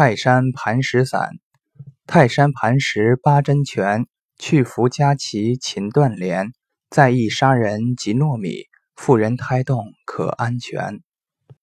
泰山磐石散，泰山磐石八珍泉，去服加齐勤断连，在意杀人及糯米，妇人胎动可安全。